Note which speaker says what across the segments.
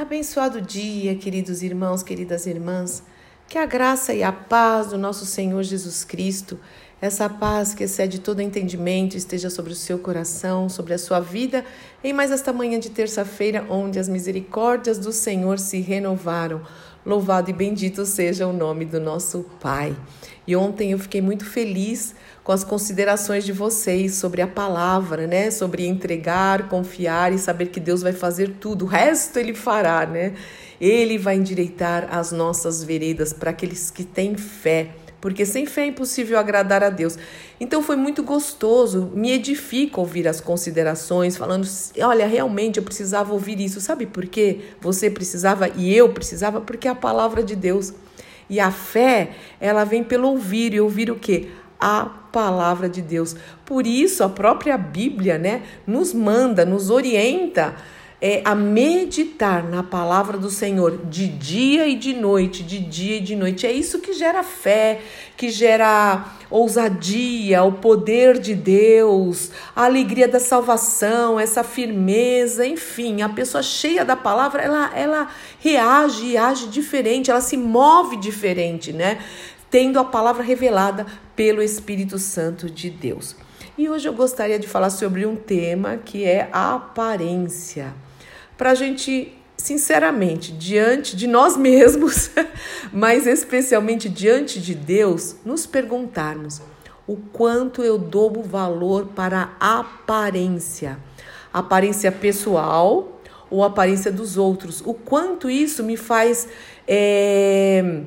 Speaker 1: Abençoado dia, queridos irmãos, queridas irmãs. Que a graça e a paz do nosso Senhor Jesus Cristo, essa paz que excede todo entendimento, esteja sobre o seu coração, sobre a sua vida, em mais esta manhã de terça-feira, onde as misericórdias do Senhor se renovaram. Louvado e bendito seja o nome do nosso Pai. E ontem eu fiquei muito feliz com as considerações de vocês sobre a palavra, né? Sobre entregar, confiar e saber que Deus vai fazer tudo. O resto ele fará, né? Ele vai endireitar as nossas veredas para aqueles que têm fé porque sem fé é impossível agradar a Deus. Então foi muito gostoso, me edifica ouvir as considerações, falando: olha, realmente eu precisava ouvir isso. Sabe por quê? Você precisava e eu precisava, porque é a palavra de Deus. E a fé, ela vem pelo ouvir, e ouvir o quê? A palavra de Deus. Por isso, a própria Bíblia, né, nos manda, nos orienta é, a meditar na palavra do Senhor de dia e de noite, de dia e de noite. É isso que gera fé, que gera ousadia, o poder de Deus, a alegria da salvação, essa firmeza, enfim, a pessoa cheia da palavra, ela, ela reage e age diferente, ela se move diferente, né? Tendo a palavra revelada pelo Espírito Santo de Deus. E hoje eu gostaria de falar sobre um tema que é a aparência. Para a gente, sinceramente, diante de nós mesmos, mas especialmente diante de Deus, nos perguntarmos o quanto eu dou valor para a aparência, aparência pessoal ou aparência dos outros, o quanto isso me faz é,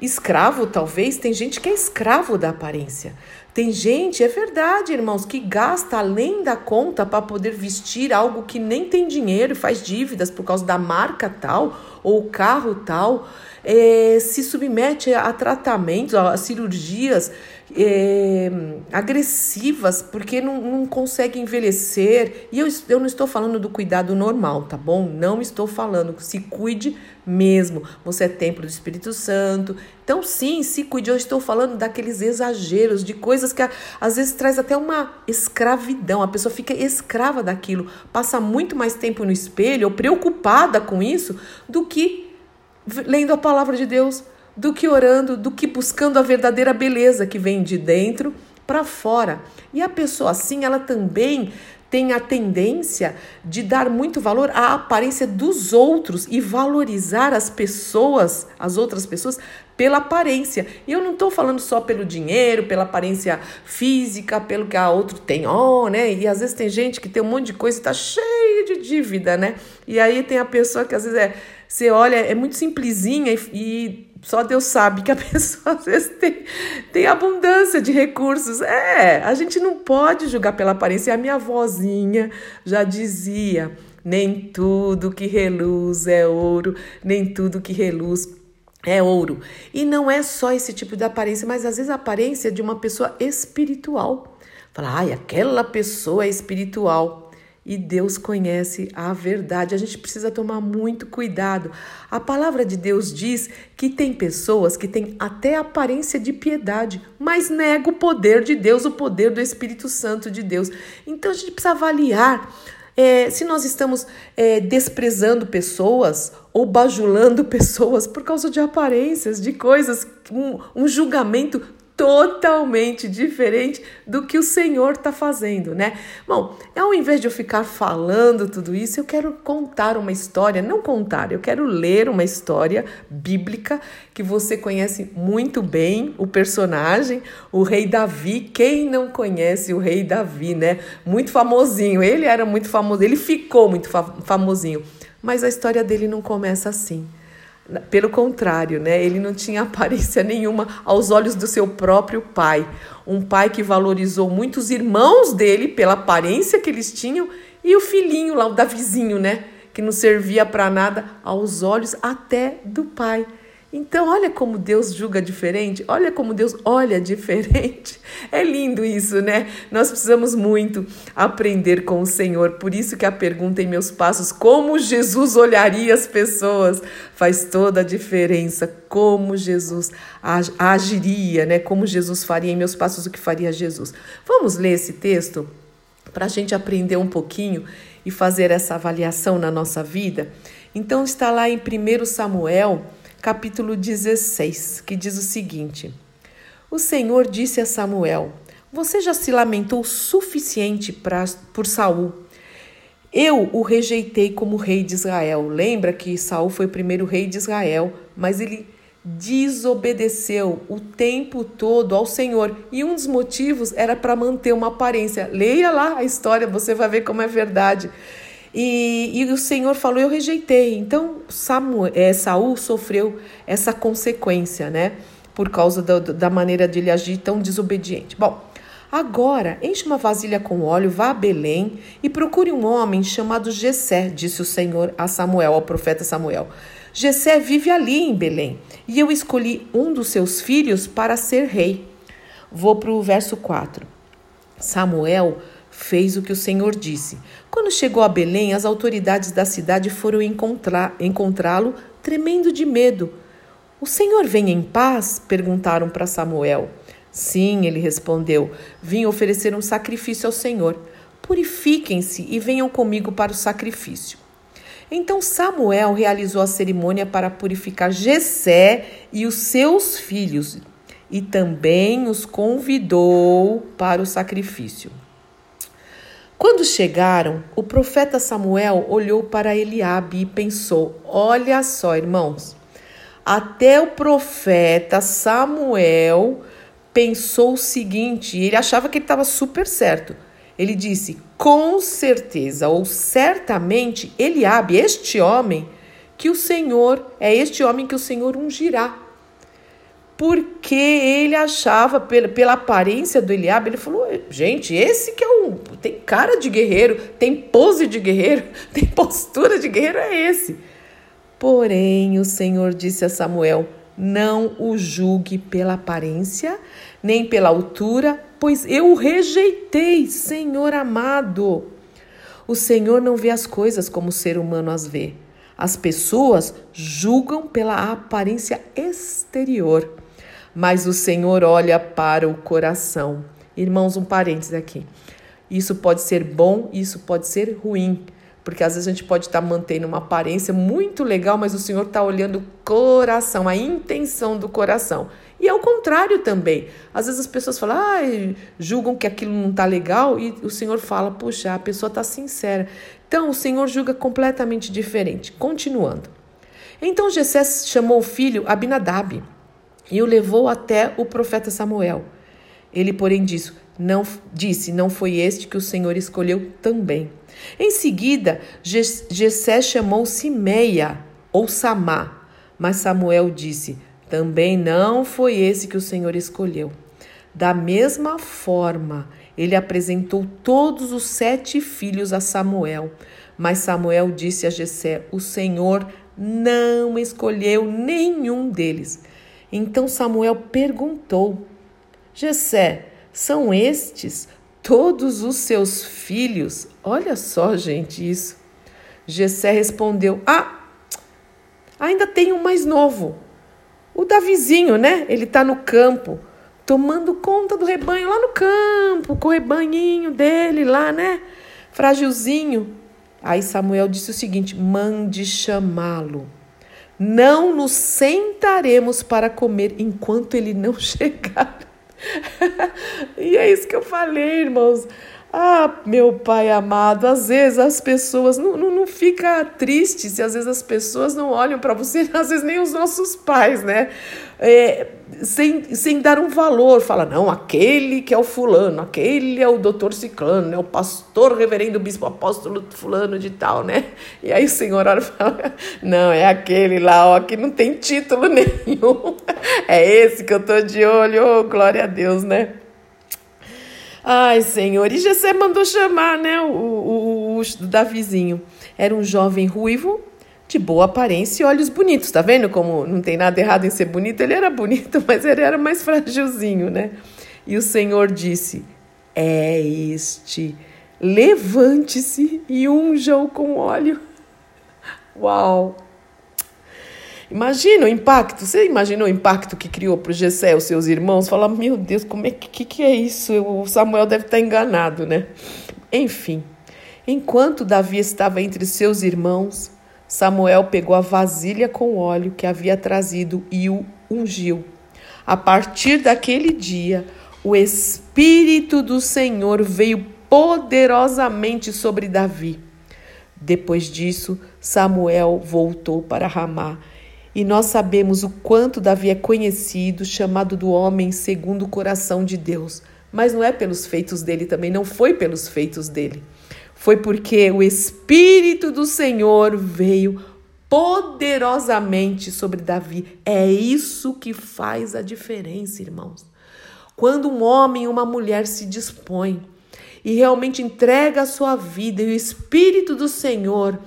Speaker 1: escravo, talvez. Tem gente que é escravo da aparência. Tem gente, é verdade, irmãos, que gasta além da conta para poder vestir algo que nem tem dinheiro e faz dívidas por causa da marca tal ou carro tal. É, se submete a tratamentos, a cirurgias é, agressivas, porque não, não consegue envelhecer. E eu, eu não estou falando do cuidado normal, tá bom? Não estou falando. Se cuide mesmo. Você é templo do Espírito Santo. Então, sim, se cuide. Eu estou falando daqueles exageros, de coisas que às vezes traz até uma escravidão. A pessoa fica escrava daquilo, passa muito mais tempo no espelho ou preocupada com isso do que lendo a palavra de Deus do que orando, do que buscando a verdadeira beleza que vem de dentro para fora. E a pessoa assim, ela também tem a tendência de dar muito valor à aparência dos outros e valorizar as pessoas, as outras pessoas, pela aparência. E eu não estou falando só pelo dinheiro, pela aparência física, pelo que a outro tem, oh, né? E às vezes tem gente que tem um monte de coisa e está cheia de dívida, né? E aí tem a pessoa que às vezes é, você olha, é muito simplesinha e, e só Deus sabe que a pessoa às vezes tem, tem abundância de recursos. É, a gente não pode julgar pela aparência. A minha vozinha já dizia: nem tudo que reluz é ouro, nem tudo que reluz é ouro. E não é só esse tipo de aparência, mas às vezes a aparência de uma pessoa espiritual. Fala, ai, aquela pessoa é espiritual e Deus conhece a verdade. A gente precisa tomar muito cuidado. A palavra de Deus diz que tem pessoas que têm até aparência de piedade, mas nega o poder de Deus, o poder do Espírito Santo de Deus. Então a gente precisa avaliar. É, se nós estamos é, desprezando pessoas ou bajulando pessoas por causa de aparências, de coisas, um, um julgamento totalmente diferente do que o Senhor está fazendo, né? Bom, ao invés de eu ficar falando tudo isso, eu quero contar uma história, não contar, eu quero ler uma história bíblica que você conhece muito bem, o personagem, o rei Davi. Quem não conhece o rei Davi, né? Muito famosinho, ele era muito famoso, ele ficou muito famosinho, mas a história dele não começa assim. Pelo contrário, né? ele não tinha aparência nenhuma aos olhos do seu próprio pai. Um pai que valorizou muito os irmãos dele pela aparência que eles tinham e o filhinho lá, o Davizinho, né? Que não servia para nada aos olhos até do pai. Então, olha como Deus julga diferente, olha como Deus olha diferente. É lindo isso, né? Nós precisamos muito aprender com o Senhor. Por isso que a pergunta em meus passos, como Jesus olharia as pessoas, faz toda a diferença. Como Jesus agiria, né? Como Jesus faria em meus passos o que faria Jesus. Vamos ler esse texto para a gente aprender um pouquinho e fazer essa avaliação na nossa vida? Então está lá em 1 Samuel, capítulo 16, que diz o seguinte: O Senhor disse a Samuel: Você já se lamentou o suficiente pra, por Saul. Eu o rejeitei como rei de Israel. Lembra que Saul foi o primeiro rei de Israel, mas ele desobedeceu o tempo todo ao Senhor. E um dos motivos era para manter uma aparência. Leia lá a história, você vai ver como é verdade. E, e o Senhor falou: Eu rejeitei. Então Samuel, é, Saul sofreu essa consequência, né? Por causa da, da maneira de ele agir tão desobediente. Bom, agora enche uma vasilha com óleo, vá a Belém e procure um homem chamado Jessé, disse o Senhor a Samuel, ao profeta Samuel. Jessé vive ali em Belém, e eu escolhi um dos seus filhos para ser rei. Vou para o verso 4. Samuel fez o que o Senhor disse. Quando chegou a Belém, as autoridades da cidade foram encontrá-lo tremendo de medo. O Senhor vem em paz? perguntaram para Samuel. Sim, ele respondeu. Vim oferecer um sacrifício ao Senhor. Purifiquem-se e venham comigo para o sacrifício. Então Samuel realizou a cerimônia para purificar Jessé e os seus filhos e também os convidou para o sacrifício. Quando chegaram, o profeta Samuel olhou para Eliabe e pensou: Olha só, irmãos, até o profeta Samuel pensou o seguinte, ele achava que ele estava super certo. Ele disse: com certeza ou certamente Eliabe, este homem, que o Senhor, é este homem que o Senhor ungirá. Porque ele achava, pela, pela aparência do Eliabe, ele falou: gente, esse que é um. tem cara de guerreiro, tem pose de guerreiro, tem postura de guerreiro, é esse. Porém, o Senhor disse a Samuel: não o julgue pela aparência, nem pela altura, pois eu o rejeitei, Senhor amado. O Senhor não vê as coisas como o ser humano as vê. As pessoas julgam pela aparência exterior, mas o Senhor olha para o coração. Irmãos, um parênteses aqui. Isso pode ser bom, isso pode ser ruim, porque às vezes a gente pode estar mantendo uma aparência muito legal, mas o Senhor está olhando o coração, a intenção do coração. E ao contrário também. Às vezes as pessoas falam, ah, julgam que aquilo não está legal, e o Senhor fala, puxa, a pessoa está sincera. Então o Senhor julga completamente diferente. Continuando. Então Jessé chamou o filho Abinadab e o levou até o profeta Samuel. Ele, porém, disse: não, disse, não foi este que o Senhor escolheu também. Em seguida, Jessé chamou Simeia, ou Samá, mas Samuel disse: também não foi esse que o Senhor escolheu. Da mesma forma, ele apresentou todos os sete filhos a Samuel. Mas Samuel disse a Jessé: O Senhor não escolheu nenhum deles. Então Samuel perguntou: Jessé, são estes todos os seus filhos? Olha só, gente, isso. Jessé respondeu: Ah, ainda tem um mais novo, o Davizinho, né? Ele está no campo, tomando conta do rebanho lá no campo, com o rebanhinho dele lá, né? Frágilzinho. Aí Samuel disse o seguinte: mande chamá-lo. Não nos sentaremos para comer enquanto ele não chegar. e é isso que eu falei, irmãos. Ah, meu pai amado, às vezes as pessoas não, não, não fica triste se às vezes as pessoas não olham para você, às vezes nem os nossos pais, né? É, sem, sem dar um valor, fala, não, aquele que é o fulano, aquele é o doutor ciclano, é o pastor, reverendo bispo apóstolo fulano de tal, né? E aí o senhor olha fala, não, é aquele lá, ó, que não tem título nenhum, é esse que eu tô de olho, oh, glória a Deus, né? Ai, Senhor. E Jessé mandou chamar, né, o, o, o, o Davizinho. Era um jovem ruivo, de boa aparência e olhos bonitos. Tá vendo como não tem nada errado em ser bonito? Ele era bonito, mas ele era mais frágilzinho, né? E o Senhor disse: É este. Levante-se e unja-o com óleo. Uau! Imagina o impacto, você imaginou o impacto que criou para o Gessé, os seus irmãos? Falar, meu Deus, como é que, que, é isso? O Samuel deve estar enganado, né? Enfim. Enquanto Davi estava entre seus irmãos, Samuel pegou a vasilha com óleo que havia trazido e o ungiu. A partir daquele dia, o Espírito do Senhor veio poderosamente sobre Davi. Depois disso, Samuel voltou para Ramá. E nós sabemos o quanto Davi é conhecido, chamado do homem segundo o coração de Deus. Mas não é pelos feitos dele também, não foi pelos feitos dele foi porque o Espírito do Senhor veio poderosamente sobre Davi. É isso que faz a diferença, irmãos. Quando um homem e uma mulher se dispõem e realmente entrega a sua vida e o Espírito do Senhor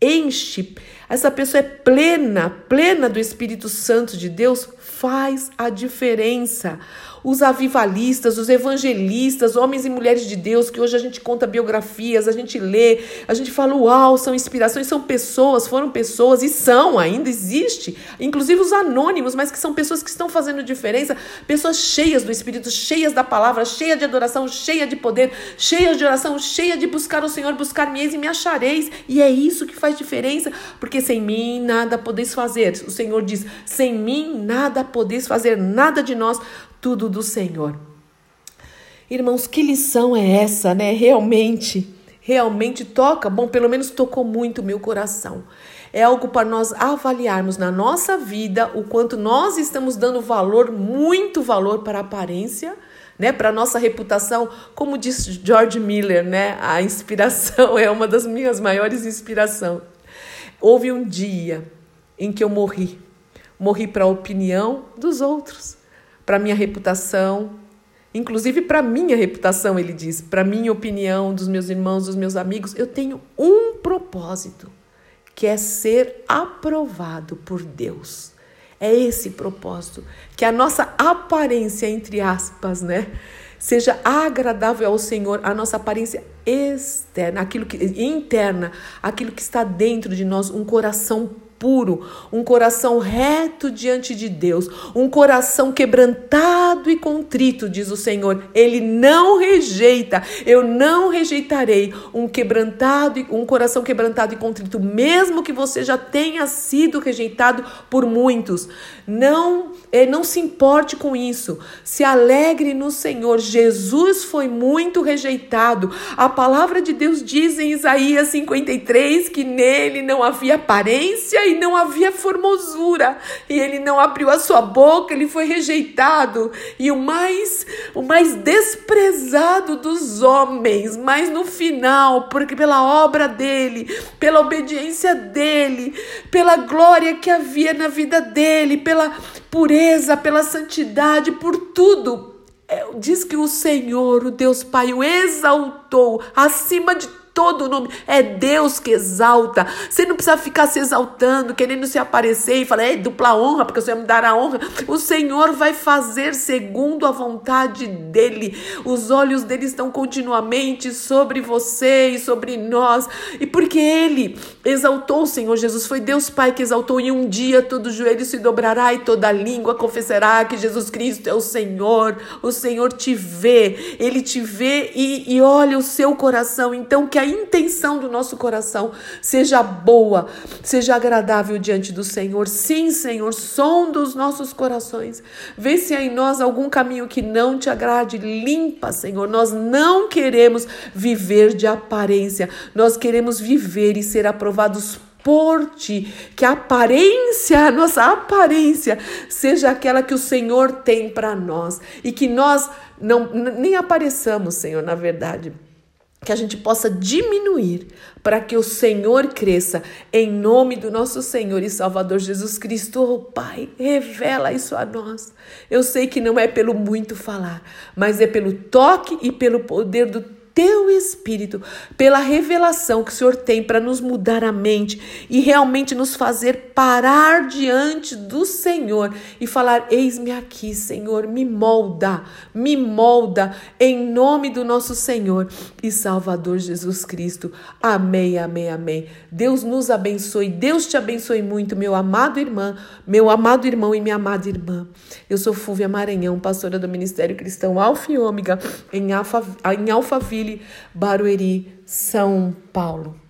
Speaker 1: enche, essa pessoa é plena, plena do Espírito Santo de Deus, faz a diferença. Os avivalistas, os evangelistas, homens e mulheres de Deus, que hoje a gente conta biografias, a gente lê, a gente fala, uau, são inspirações, são pessoas, foram pessoas e são, ainda existe, inclusive os anônimos, mas que são pessoas que estão fazendo diferença, pessoas cheias do Espírito, cheias da palavra, cheias de adoração, cheias de poder, cheias de oração, cheias de buscar o Senhor, buscar-me-eis e me achareis. E é isso que faz diferença, porque sem mim nada podeis fazer. O Senhor diz: sem mim nada podeis fazer, nada de nós tudo do Senhor. Irmãos, que lição é essa, né? Realmente, realmente toca, bom, pelo menos tocou muito meu coração. É algo para nós avaliarmos na nossa vida o quanto nós estamos dando valor, muito valor para a aparência, né, para nossa reputação, como diz George Miller, né, a inspiração é uma das minhas maiores inspirações. Houve um dia em que eu morri, morri para a opinião dos outros para minha reputação, inclusive para minha reputação, ele diz, para minha opinião, dos meus irmãos, dos meus amigos, eu tenho um propósito, que é ser aprovado por Deus. É esse propósito, que a nossa aparência, entre aspas, né, seja agradável ao Senhor, a nossa aparência externa, aquilo que interna, aquilo que está dentro de nós, um coração puro, um coração reto diante de Deus, um coração quebrantado e contrito, diz o Senhor. Ele não rejeita, eu não rejeitarei um quebrantado, um coração quebrantado e contrito, mesmo que você já tenha sido rejeitado por muitos. Não, eh, não se importe com isso. Se alegre no Senhor. Jesus foi muito rejeitado. A palavra de Deus diz em Isaías 53 que nele não havia aparência e não havia formosura, e ele não abriu a sua boca, ele foi rejeitado, e o mais o mais desprezado dos homens, mas no final, porque pela obra dele, pela obediência dele, pela glória que havia na vida dele, pela pureza, pela santidade, por tudo, é, diz que o Senhor, o Deus Pai, o exaltou acima de todo o nome. É Deus que exalta. Você não precisa ficar se exaltando, querendo se aparecer e falar, é dupla honra, porque o Senhor me dará honra. O Senhor vai fazer segundo a vontade dEle. Os olhos dele estão continuamente sobre você e sobre nós. E porque Ele exaltou o Senhor Jesus, foi Deus Pai que exaltou, e um dia todo joelho se dobrará e toda língua confessará que Jesus Cristo é o Senhor. O Senhor te vê, Ele te vê e, e olha o seu coração. Então, que a intenção do nosso coração seja boa, seja agradável diante do Senhor. Sim, Senhor, som dos nossos corações. Vê se há em nós algum caminho que não te agrade. Limpa, Senhor. Nós não queremos viver de aparência, nós queremos viver e ser aprovados por ti, que a aparência, a nossa aparência, seja aquela que o Senhor tem para nós e que nós não nem apareçamos, Senhor, na verdade que a gente possa diminuir para que o Senhor cresça em nome do nosso Senhor e Salvador Jesus Cristo. Oh, Pai, revela isso a nós. Eu sei que não é pelo muito falar, mas é pelo toque e pelo poder do teu espírito, pela revelação que o Senhor tem para nos mudar a mente e realmente nos fazer parar diante do Senhor e falar: Eis-me aqui, Senhor, me molda, me molda, em nome do nosso Senhor e Salvador Jesus Cristo. Amém, amém, amém. Deus nos abençoe, Deus te abençoe muito, meu amado irmão, meu amado irmão e minha amada irmã. Eu sou Fúvia Maranhão, pastora do Ministério Cristão Alfa e Ômega, em Alfa, em Alphaville Joinville, Barueri, São Paulo.